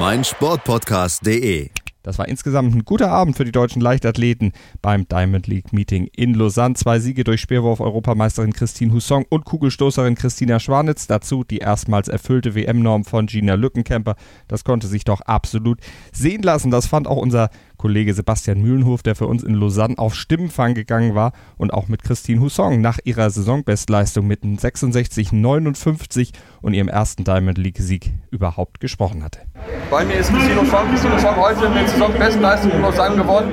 meinsportpodcast.de. Das war insgesamt ein guter Abend für die deutschen Leichtathleten beim Diamond League Meeting in Lausanne. Zwei Siege durch Speerwurf-Europameisterin Christine Husson und Kugelstoßerin Christina Schwanitz. Dazu die erstmals erfüllte WM-Norm von Gina Lückenkämper. Das konnte sich doch absolut sehen lassen. Das fand auch unser Kollege Sebastian Mühlenhof, der für uns in Lausanne auf Stimmenfang gegangen war und auch mit Christine Husson nach ihrer Saisonbestleistung mit 66,59 und ihrem ersten Diamond League-Sieg überhaupt gesprochen hatte. Bei mir ist Christine Husson. Christine Husson heute mit Saisonbestleistung in Lausanne gewonnen.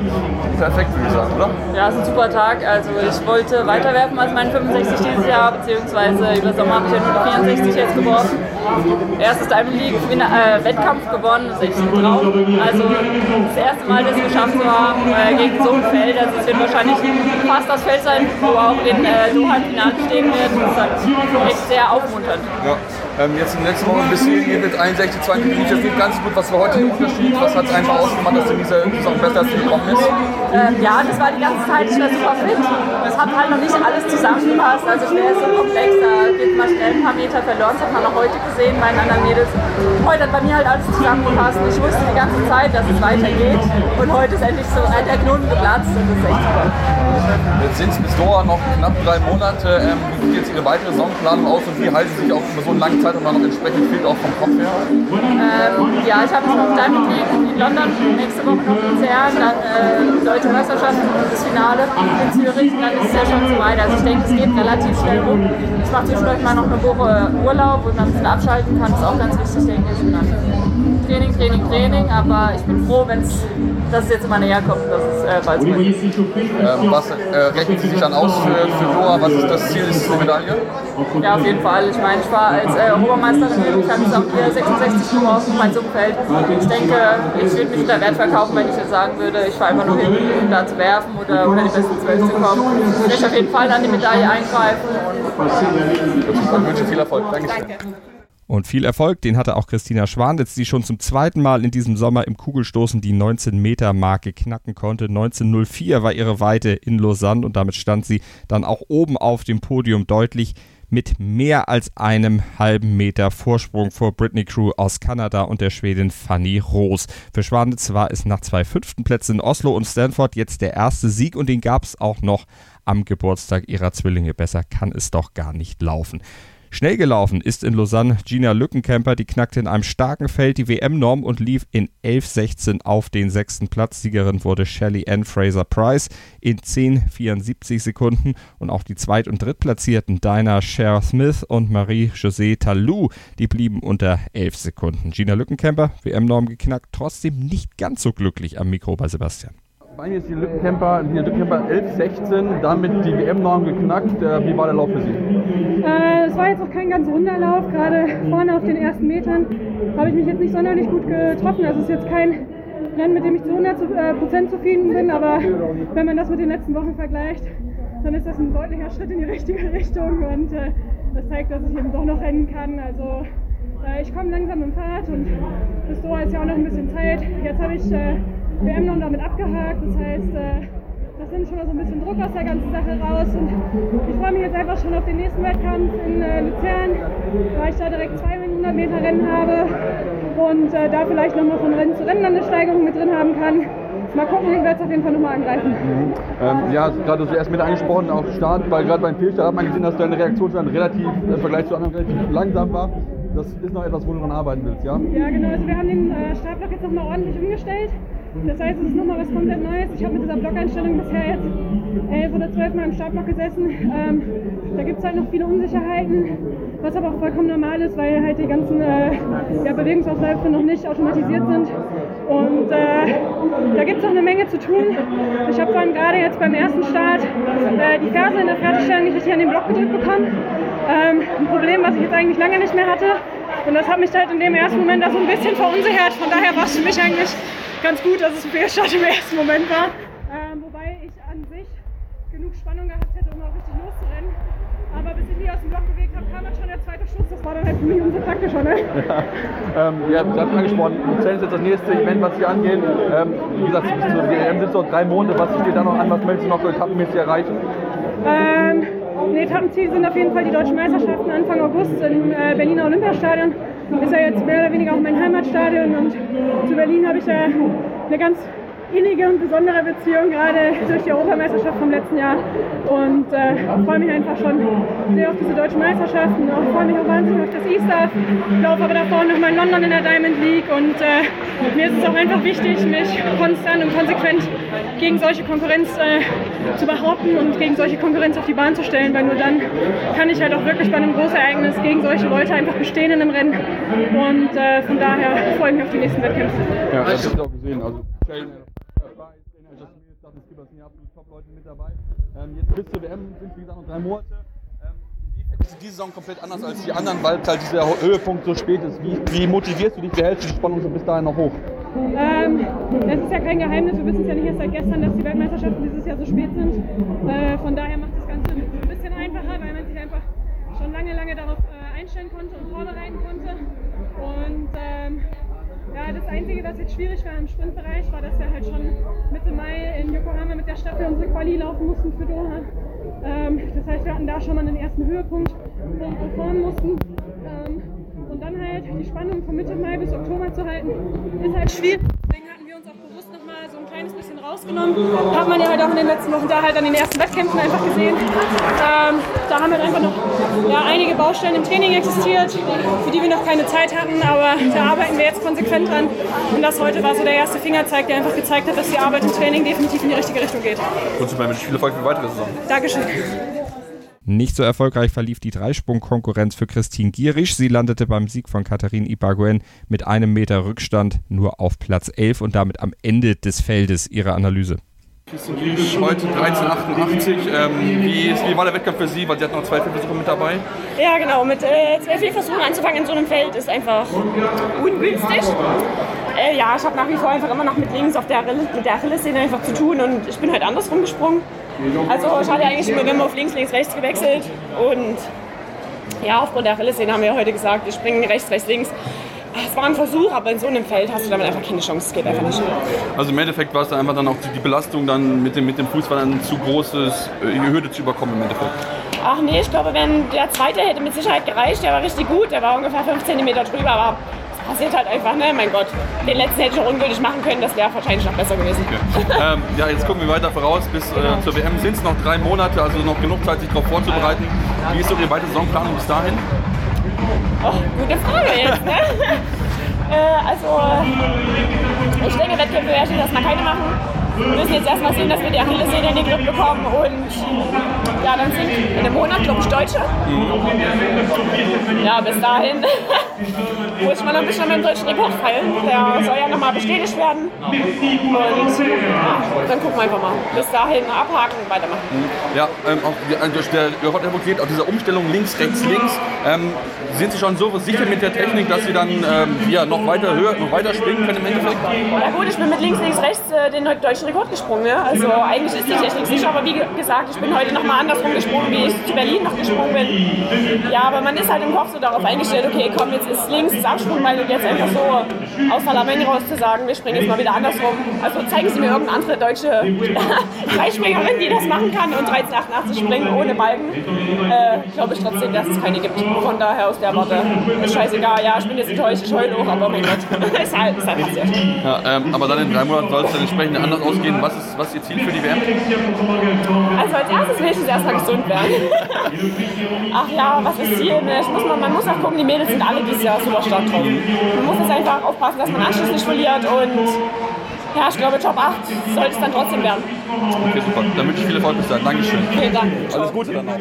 Perfekt, würde ich sagen, oder? Ja, es ist ein super Tag. Also ich wollte weiterwerfen als mein 65 dieses Jahr, beziehungsweise über Sommer habe ich ja nur die 64 jetzt geworfen. Erstes Diamond League äh, Wettkampf gewonnen, das ist echt ein Traum. Also das erste Mal, dass es geschafft zu haben äh, gegen so ein Feld. Also es wird wahrscheinlich fast das Feld sein, wo auch in äh, Doha im Finale stehen wird. Das ist halt echt sehr aufmunternd. Ja. Ähm, jetzt in den letzten Wochen bis hierhin mit 61, 20 Minuten geht ganz gut. Was war heute der Unterschied? Was hat es einfach ausgemacht, dass du in dieser Saison besser gekommen bist? Ähm, ja, das war die ganze Zeit, war super fit. Es hat halt noch nicht alles zusammengepasst. Also schwer ist so komplex, da geht man schnell ein paar Meter verloren. Das hat man auch heute gesehen bei den anderen Mädels. Heute hat bei mir halt alles zusammengepasst. Ich wusste die ganze Zeit, dass es weitergeht. Und heute ist endlich so der Knoten geplatzt und das ist echt super. Jetzt sind es bis Doha noch knapp drei Monate. Ähm, wie sieht jetzt Ihre weitere Saisonplanung aus und wie halten Sie sich auch über so eine lange Zeit und dann noch entsprechend fit auch vom Kopf her? Ähm, ja, ich habe jetzt noch Diamond League in London, nächste Woche noch Luzern, dann äh, Deutsche Meisterschaft und das Finale in Zürich. Und dann ist es ja schon so weit. Also ich denke, es geht relativ schnell rum. Ich mache zwischendurch mal noch eine Woche Urlaub, wo man ein bisschen abschalten kann. Das ist auch ganz wichtig, denke ich. Training, Training, Training. Aber ich bin froh, wenn es jetzt immer näher kommt, dass es äh, bald so ist. Ähm, was äh, rechnen Sie sich dann aus für, für Doha? Was ist das Ziel? Ist es eine Medaille? Ja, auf jeden Fall. Ich meine, ich war als äh, Europameisterin ich habe jetzt auch hier 66 geworfen, mein Summfeld. Ich denke, ich würde mich unter Wert verkaufen, wenn ich jetzt sagen würde, ich fahre einfach nur hin, um da zu werfen oder unter die besten 12 zu kommen. Ich möchte auf jeden Fall an die Medaille eingreifen. Und ich wünsche viel Erfolg. Danke. Danke. Und viel Erfolg, den hatte auch Christina Schwanitz, die schon zum zweiten Mal in diesem Sommer im Kugelstoßen die 19-Meter-Marke knacken konnte. 19.04 war ihre Weite in Lausanne und damit stand sie dann auch oben auf dem Podium deutlich mit mehr als einem halben Meter Vorsprung vor Britney Crew aus Kanada und der Schwedin Fanny Roos. Für Schwanitz war es nach zwei fünften Plätzen in Oslo und Stanford jetzt der erste Sieg und den gab es auch noch am Geburtstag ihrer Zwillinge. Besser kann es doch gar nicht laufen. Schnell gelaufen ist in Lausanne Gina Lückenkämper, die knackte in einem starken Feld die WM-Norm und lief in 11.16 auf den sechsten Platz. Siegerin wurde Shelley Ann Fraser Price in 10,74 Sekunden und auch die Zweit- und Drittplatzierten Dinah Cher Smith und Marie-José Talou, die blieben unter 11 Sekunden. Gina Lückenkämper, WM-Norm geknackt, trotzdem nicht ganz so glücklich am Mikro bei Sebastian. Bei mir ist die Lückenkämper, die Lückenkämper 11,16, damit die WM-Norm geknackt. Äh, wie war der Lauf für Sie? Äh, es war jetzt auch kein ganz runder Lauf. Gerade vorne auf den ersten Metern habe ich mich jetzt nicht sonderlich gut getroffen. Also es ist jetzt kein Rennen, mit dem ich zu 100% zufrieden bin. Aber wenn man das mit den letzten Wochen vergleicht, dann ist das ein deutlicher Schritt in die richtige Richtung. Und äh, das zeigt, dass ich eben doch noch rennen kann. Also äh, ich komme langsam im Fahrt und bis Doha ist ja auch noch ein bisschen Zeit. Jetzt habe ich noch damit abgehakt. Das heißt, äh, das nimmt schon mal so ein bisschen Druck aus der ganzen Sache raus. Und ich freue mich jetzt einfach schon auf den nächsten Wettkampf in äh, Luzern, weil ich da direkt zwei 100 Meter Rennen habe und äh, da vielleicht nochmal von Rennen zu Rennen eine Steigerung mit drin haben kann. Mal gucken, ich werde es auf jeden Fall nochmal angreifen. Ähm, ja, gerade zuerst mit angesprochen, auch Start, weil gerade beim Fehlstart hat man gesehen, dass deine Reaktion relativ im Vergleich zu anderen relativ langsam war. Das ist noch etwas, wo du dran arbeiten willst, ja? Ja, genau. Also wir haben den äh, Startblock jetzt nochmal ordentlich umgestellt. Das heißt, es ist nochmal was komplett Neues. Ich habe mit dieser Blockeinstellung bisher jetzt elf oder zwölf Mal im Startblock gesessen. Ähm, da gibt es halt noch viele Unsicherheiten, was aber auch vollkommen normal ist, weil halt die ganzen äh, ja, Bewegungsausläufe noch nicht automatisiert sind. Und äh, da gibt es noch eine Menge zu tun. Ich habe vor allem gerade jetzt beim ersten Start äh, die Ferse in der Fertigstellung nicht richtig an den Block gedrückt bekommen. Ähm, ein Problem, was ich jetzt eigentlich lange nicht mehr hatte. Und das hat mich halt in dem ersten Moment da so ein bisschen verunsichert. Von daher war es für mich eigentlich ganz gut, dass es ein Fehlstart im ersten Moment war. Ähm, wobei ich an sich genug Spannung gehabt hätte, um auch richtig loszurennen. Aber bis ich mich aus dem Block bewegt habe, kam dann schon der zweite Schuss. Das war dann halt für mich umso praktischer. Ne? Ja, ähm, ja, Sie haben angesprochen, Luzern ist jetzt das nächste Event, was hier angeht. Ähm, wie gesagt, bis zur WM sind es noch drei Monate. Was steht da noch an? Was möchtest du noch für etappenmäßig erreichen? Ähm, die Etappenziele sind auf jeden Fall die deutschen Meisterschaften Anfang August im äh, Berliner Olympiastadion. Ist ja jetzt mehr oder weniger auch mein Heimatstadion und zu Berlin habe ich ja eine ganz innige und besondere Beziehung, gerade durch die Europameisterschaft vom letzten Jahr. Und äh, freue mich einfach schon sehr auf diese deutschen Meisterschaften. Ich freue mich auch wahnsinnig auf das E-Staff. Ich laufe aber davor nochmal in London in der Diamond League. Und äh, mir ist es auch einfach wichtig, mich konstant und konsequent gegen solche Konkurrenz äh, zu behaupten und gegen solche Konkurrenz auf die Bahn zu stellen, weil nur dann kann ich halt auch wirklich bei einem Großereignis gegen solche Leute einfach bestehen in einem Rennen. Und äh, von daher freue ich mich auf die nächsten Wettkämpfe. Ja, das hast du auch gesehen. Also, es gibt sind ja absolut Top-Leute mit dabei. Ähm, jetzt bis zur WM sind wie gesagt noch drei Monate. Ähm, ist diese Saison komplett anders als die anderen, weil halt dieser Höhepunkt so spät ist? Wie, wie motivierst du dich, wie hältst du die Spannung so bis dahin noch hoch? Ähm, es ist ja kein Geheimnis, wir wissen es ja nicht erst seit gestern, dass die Weltmeisterschaften dieses Jahr so spät sind. Äh, von daher macht das Ganze ein bisschen einfacher, weil man sich einfach schon lange, lange darauf äh, einstellen konnte und vorbereiten konnte. Und ähm, ja, das Einzige, was jetzt schwierig war im Sprintbereich, war, dass wir halt schon Mitte Mai in Yokohama mit der Staffel unsere Quali laufen mussten für Doha. Ähm, das heißt, wir hatten da schon mal den ersten Höhepunkt, wo wir fahren mussten. Ähm, und dann halt die Spannung von Mitte Mai bis Oktober zu halten, ist halt schwierig. Rausgenommen. Hat man ja halt auch in den letzten Wochen da halt an den ersten Wettkämpfen einfach gesehen. Ähm, da haben halt einfach noch ja, einige Baustellen im Training existiert, für die wir noch keine Zeit hatten, aber da arbeiten wir jetzt konsequent dran. Und das heute war so der erste Fingerzeig, der einfach gezeigt hat, dass die Arbeit im Training definitiv in die richtige Richtung geht. Und zum Beispiel viel Erfolg für weitere Saison. Dankeschön. Nicht so erfolgreich verlief die Dreisprung-Konkurrenz für Christine Gierisch. Sie landete beim Sieg von Katharine Ibaguen mit einem Meter Rückstand nur auf Platz 11 und damit am Ende des Feldes ihrer Analyse. Christine Gierisch heute 1388. Ähm, wie, ist, wie war der Wettkampf für Sie? Weil Sie hatten noch zwei Versuche mit dabei. Ja, genau. Mit äh, zwei Fehlversuchen anzufangen in so einem Feld ist einfach ungünstig. Äh, ja, ich habe nach wie vor einfach immer noch mit links auf der, mit der Achillessehne einfach zu tun und ich bin halt andersrum gesprungen. Also ich hatte eigentlich immer, wir auf links, links, rechts gewechselt und ja, aufgrund der Achillessehne haben wir heute gesagt, wir springen rechts, rechts, links. Es war ein Versuch, aber in so einem Feld hast du damit einfach keine Chance. Es geht einfach nicht. Also im Endeffekt war es dann einfach dann auch die Belastung dann mit dem, mit dem Fuß war dann zu großes, äh, die Hürde zu überkommen im Endeffekt. Ach nee, ich glaube, wenn der zweite hätte mit Sicherheit gereicht, der war richtig gut, der war ungefähr 5 cm drüber, aber passiert halt einfach, ne? Mein Gott. Den letzten hätte ich auch ungültig machen können, das wäre wahrscheinlich noch besser gewesen. Okay. ähm, ja, jetzt gucken wir weiter voraus. Bis äh, zur WM sind es noch drei Monate, also noch genug Zeit, sich darauf vorzubereiten. Wie ist so die weitere Saisonplanung bis dahin? Oh, gute Frage jetzt, ne? äh, also, ich denke, Wettkämpfe werde ich erstmal keine machen. Wir müssen jetzt erstmal sehen, dass wir die Achillessehne in den Griff bekommen und ja, dann sind in einem Monat, glaube ich, Deutsche. Ja, bis dahin muss ich mal ein bisschen an meinem deutschen Rekord feilen. Der soll ja nochmal bestätigt werden. Und ja, dann gucken wir einfach mal. Bis dahin abhaken und weitermachen. Ja, ähm, auch der, der Rekord geht auf dieser Umstellung links, rechts, links. Ähm, sind Sie schon so sicher mit der Technik, dass Sie dann ähm, ja, noch weiter höher, noch weiter springen können im Endeffekt? Ja gut, ich bin mit links, links, rechts äh, den deutschen Rekord gesprungen. Ja? Also eigentlich ist die Technik sicher, aber wie gesagt, ich bin heute noch mal andersrum gesprungen, wie ich zu Berlin noch gesprungen bin. Ja, aber man ist halt im Kopf so darauf eingestellt, okay, komm, jetzt ist links das Absprungbein und jetzt einfach so aus Salameng raus zu sagen, wir springen jetzt mal wieder andersrum. Also zeigen Sie mir irgendeine andere deutsche Dreispringerin, die das machen kann und 1388 springen ohne Balken. Äh, Glaube ich trotzdem, dass es keine gibt. Von daher aus der Warte, ist scheißegal, ja, ich bin jetzt enttäuscht, ich heule hoch, aber mein Gott, ist halt, ist halt passiert. Ja, ähm, aber dann in drei Monaten soll es dann entsprechend anders aus ausgehen, was ist, was ist Ihr Ziel für die WM? Also als erstes will ich erstmal gesund werden. Ach ja, was ist Ziel? Ich muss mal, man muss auch gucken, die Mädels sind alle dieses Jahr super stark drauf. Man muss jetzt einfach aufpassen, dass man Anschluss nicht verliert und ja, ich glaube Top 8 sollte es dann trotzdem werden. Okay, super. Dann wünsche ich viel Erfolg bis dahin. Dankeschön. Vielen Dank. Alles Gute dann auch.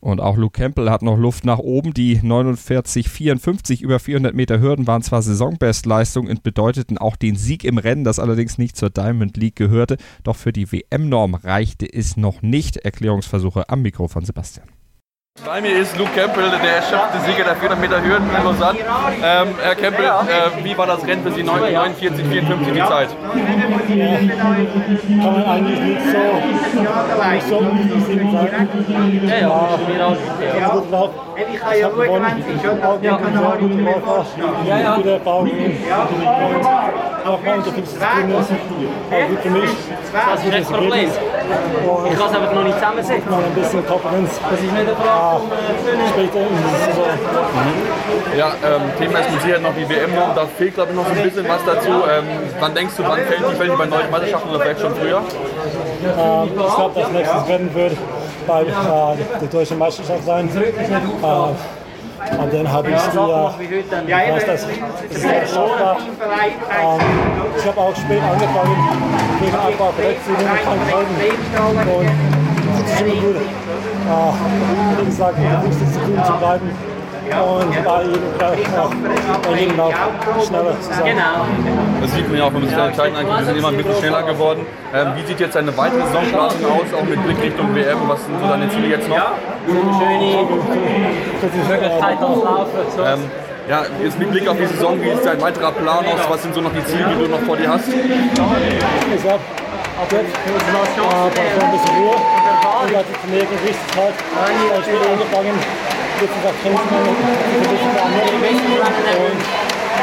Und auch Luke Campbell hat noch Luft nach oben. Die 49,54 über 400 Meter Hürden waren zwar Saisonbestleistung und bedeuteten auch den Sieg im Rennen, das allerdings nicht zur Diamond League gehörte. Doch für die WM-Norm reichte es noch nicht. Erklärungsversuche am Mikro von Sebastian. Bei mir ist Luke Campbell, der erschaffte Sieger der 400 Meter Hürden in Lausanne. Ähm, Herr Campbell, äh, wie war das Rennen für Sie? 49, 54 die Zeit? Kann man eigentlich nicht so, nicht so sagen. Ja, ja. Ich habe gut drauf. Ich habe gewonnen. Auch ja. sehr gute Läufer. Ja, ja. Gute auch mal unter 50 Sekunden ist auch gut für mich. Das ist das Problem. Ich kann es einfach noch nicht zusammensetzen. Noch ein bisschen Konkurrenz. Das ist nicht der Frage später in der Saison. Ja, ähm, Thema ist mit Sicherheit noch die WM da fehlt glaube ich noch so ein bisschen was dazu. Ähm, wann denkst du, wann fällt die Welt bei neuen Meisterschaften oder vielleicht schon früher? Ähm, ich glaube, das nächste Rennen wird bei äh, der deutschen Meisterschaft sein. Äh, und dann habe ich die, äh, ich weiß, das ist sehr schade. Ähm, ich habe auch spät angefangen, wegen ein paar und Krankheiten. Und das ist immer gut, äh, wie gesagt, wichtig zu tun zu bleiben und bei jedem, äh, bei jedem Lauf schneller zu sein. Das sieht man ja auch, wenn man sich die Zeiten anguckt, wir sind immer ein bisschen schneller geworden. Ähm, wie sieht jetzt eine weitere Saisonplanung aus, auch mit Blick Richtung WM? Was sind so deine Ziele jetzt noch? Ähm, ja, jetzt mit Blick auf die Saison, wie sieht dein weiterer Plan aus? Was sind so noch die Ziele, die du noch vor dir hast? Ich habe jetzt äh, ein bisschen Ruhe und hatte zu wie es halt äh, später angefangen jetzt ist auch Kämpfen und ein bisschen andere und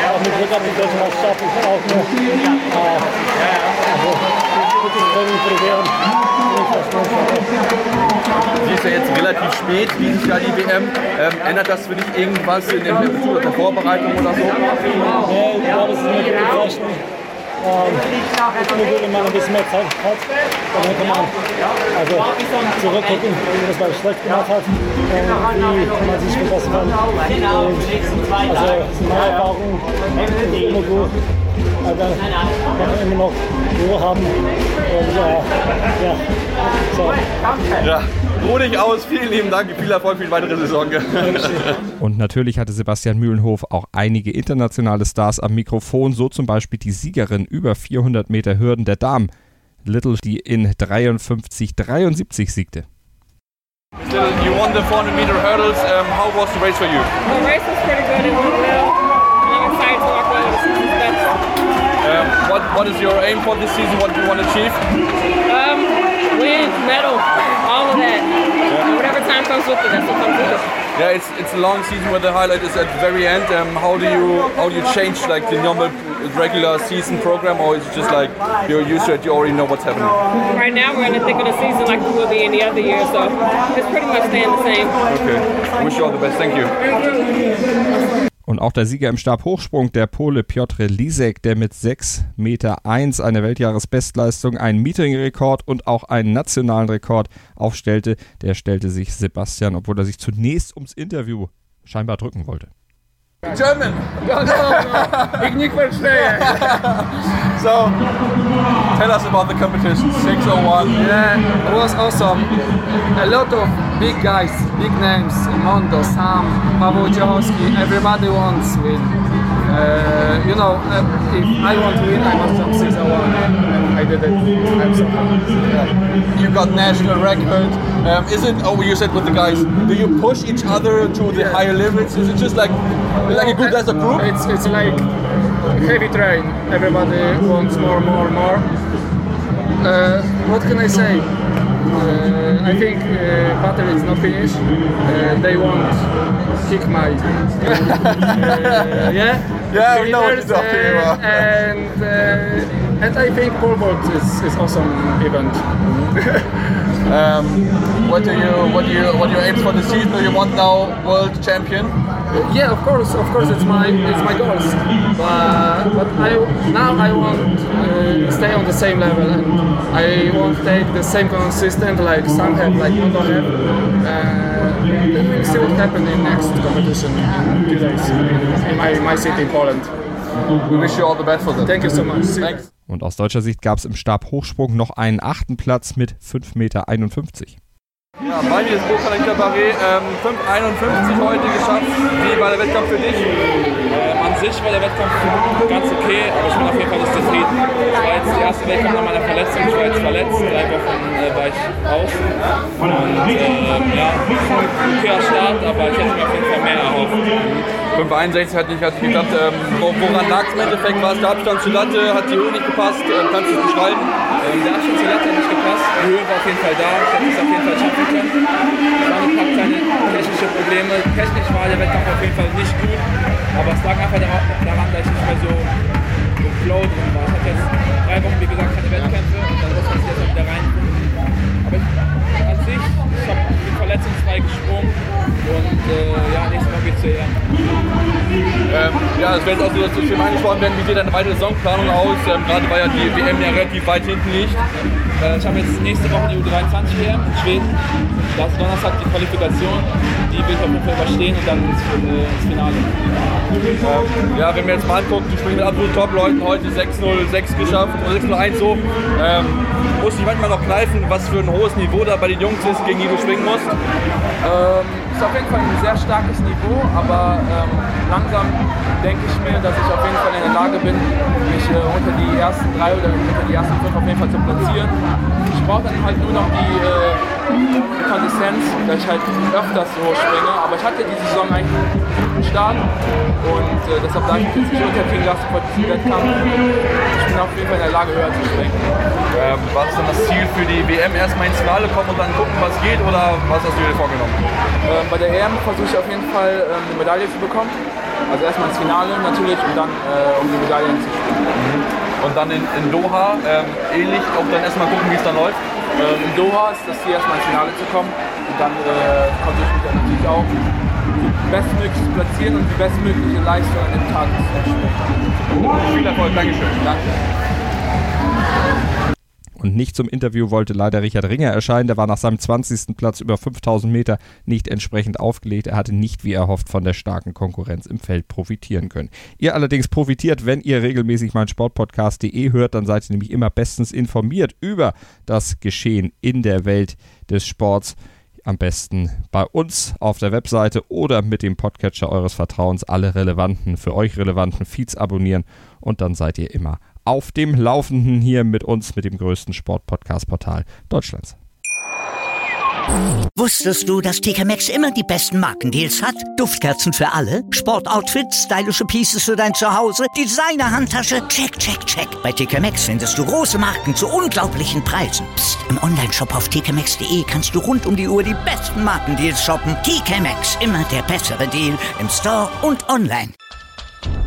auch mit auf die deutsche Meisterschaft ist auch äh, also, gutes Training für die Bären. Sie ist ja jetzt relativ spät, dieses Jahr die WM. Ähm, ändert das für dich irgendwas in der Vorbereitung oder so? Nee, ich glaube, es ist eine. Ähm, wenn man ein bisschen mehr Zeit hat, dann kann man also zurückgucken, wie man schlecht gemacht hat und wie man sich verbessern kann. Und, also meine Erfahrungen, immer gut. Man kann immer noch Ruhe haben. Und äh, ja, so. Ja, ruh dich aus. Vielen lieben Dank. Viel Erfolg für die weitere Saison. Und natürlich hatte Sebastian Mühlenhof auch einige internationale Stars am Mikrofon, so zum Beispiel die Siegerin über 400 Meter Hürden der Damen, Little, die in 53,73 siegte. Little, you won the 400 meter hurdles. Um, how was the race for you? The race was pretty good. It went well. I'm excited to walk with the season's best. Um, what, what is your aim for this season? What do you want to achieve? Um, win, medal, all of that. And whatever time comes with it, that's what comes with it. Yeah, it's it's a long season where the highlight is at the very end. Um, how do you how do you change like the normal regular season program, or is it just like you're used to it, you already know what's happening? Right now, we're in the thick of the season like we will be any other year, so it's pretty much staying the same. Okay, wish you all the best. Thank you. Und auch der Sieger im Stabhochsprung, der Pole Piotr Lisek, der mit 6,1 Meter eins eine Weltjahresbestleistung, einen Metering-Rekord und auch einen nationalen Rekord aufstellte, der stellte sich Sebastian, obwohl er sich zunächst ums Interview scheinbar drücken wollte. German. Ich nicht verstehe. So, tell us about the competition. 601. Yeah, it was awesome. A lot of big guys, big names, Mondo, Sam, Paweł Ciechowski, everybody wants to win. Uh, you know, uh, if I want to win, I must jump 601. And I did it. I'm so happy. You got national record. Um, is it? Oh, you said with the guys. Do you push each other to the Yeah. higher limits? Is it just like like a group as a group? It's, it's like heavy train. Everybody wants more, more, more. Uh, what can I say? Uh, I think uh, battle is not finished. Uh, they won't kick my. Yeah. Yeah, we know what you're talking uh, about. And uh, and I think pole vault is, is awesome event. Um, what do you what do you what do you aim for the season? Do you want now world champion? Yeah, of course, of course, it's my it's my goals. But but I now I want uh, stay on the same level and I want take the same consistent like some have like Mondo have. Uh, then we'll see what happens in next competition in in, my, my city in Poland. We wish you all the best for that. Thank you so much. Thanks. Und aus deutscher Sicht gab es im Stabhochsprung noch einen achten Platz mit 5,51 Meter. Ja, bei mir ist Burkhard Barré, ähm, 5,51 heute geschafft. Wie war der Wettkampf für dich? Ähm, an sich war der Wettkampf ganz okay, aber ich bin auf jeden Fall nicht zufrieden. war jetzt die erste Wettkampf nach meiner Verletzung. Ich war jetzt verletzt, drei Wochen äh, war ich raus. Und äh, ja, okayer Start, aber ich hätte mir auf jeden Fall mehr erhofft. 561 hat nicht, hat geklappt. Ähm, woran lag es im Endeffekt? War es der Abstand zur Latte? Hat die Höhe nicht gepasst? Ähm, kannst du es beschreiben? Ähm, der Abstand zur Latte hat nicht gepasst. Die Höhe war auf jeden Fall da. Ich hätte es auf jeden Fall schaffen können. Es waren ein paar kleine technische Probleme. Technisch war der Wettkampf auf jeden Fall nicht gut. Aber es lag einfach daran, dass ich nicht mehr so im Flow drin war. Ich hatte jetzt drei Wochen, wie gesagt, keine Wettkämpfe und dann muss man sich jetzt wieder reinfinden. Aber ich, an sich, ich habe verletzungsfrei gesprungen und äh, ja, nächstes Mal geht's hier. Ähm, ja, es jetzt auch so, dass du Film angesprochen werden. Wie sieht deine weitere Saisonplanung aus? Ähm, Gerade weil ja die WM ja relativ weit hinten liegt. Äh, ich habe jetzt nächste Woche die U23 WM in Schweden. Da ist Donnerstag die Qualifikation. Die will ich auf jeden Fall überstehen und dann ins, äh, Finale. Ähm, ja, wenn wir jetzt mal angucken, du sprichst mit absoluten Top-Leuten heute 6-0-6 geschafft und 6-0-1 so. Ähm, muss ich manchmal noch kneifen, was für ein hohes Niveau da bei den Jungs ist, gegen die du schwingen musst? Ähm, ist auf jeden Fall ein sehr starkes Niveau, aber ähm, langsam denke ich mir, dass ich auf jeden Fall in der Lage bin, mich äh, unter die ersten drei oder unter die ersten fünf auf jeden Fall zu platzieren. Ich brauche dann halt nur noch die äh, Konsistenz, dass ich halt öfters so springe, aber ich hatte diese Saison eigentlich einen guten Start und äh, deshalb darf ich jetzt nicht unterkriegen lassen vor diesem Wettkampf. Ich bin auf jeden Fall in der Lage, höher zu springen. Ähm, was ist denn das Ziel für die WM? Erstmal ins Finale kommen und dann gucken, was geht oder was hast du dir vorgenommen? Ähm, bei der EM versuche ich auf jeden Fall ähm, eine Medaille zu bekommen. Also erstmal ins Finale natürlich und dann äh, um die Medaillen zu spielen. Mhm. Und dann in, in Doha ähm, ähnlich, auch dann erstmal gucken, wie es dann läuft. Ähm, in Doha ist das Ziel, erstmal ins Finale zu kommen. Und dann äh, versuche ich mich dann natürlich auch bestmöglich platzieren und die bestmögliche Leistung an dem Tag zu spielen. Viel Erfolg, Dankeschön. Danke. Und nicht zum Interview wollte leider Richard Ringer erscheinen. Der war nach seinem 20. Platz über 5000 Meter nicht entsprechend aufgelegt. Er hatte nicht, wie erhofft, von der starken Konkurrenz im Feld profitieren können. Ihr allerdings profitiert, wenn ihr regelmäßig meinen Sportpodcast.de hört, dann seid ihr nämlich immer bestens informiert über das Geschehen in der Welt des Sports am besten bei uns auf der Webseite oder mit dem Podcatcher eures Vertrauens alle relevanten, für euch relevanten Feeds abonnieren und dann seid ihr immer auf dem Laufenden hier mit uns, mit dem größten Sportpodcast-Portal Deutschlands. Wusstest du, dass TK Maxx immer die besten Markendeals hat? Duftkerzen für alle, Sportoutfits, stylische Pieces für dein Zuhause, Designer-Handtasche, check, check, check. Bei TK Maxx findest du große Marken zu unglaublichen Preisen. Psst. im Onlineshop auf tkmaxx.de kannst du rund um die Uhr die besten Markendeals shoppen. TK Maxx, immer der bessere Deal im Store und online.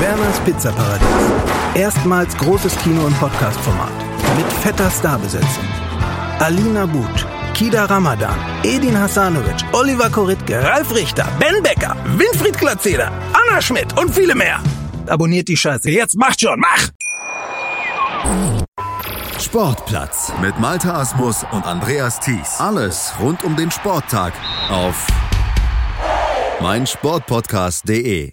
Werners Pizzaparadies. Erstmals großes Kino- und Podcast-Format. Mit fetter Starbesetzung. Alina But, Kida Ramadan, Edin Hasanovic, Oliver Koritke, Ralf Richter, Ben Becker, Winfried Glatzeder, Anna Schmidt und viele mehr. Abonniert die Scheiße. Jetzt macht schon, mach! Sportplatz mit Malta Asmus und Andreas Thies. Alles rund um den Sporttag auf meinsportpodcast.de.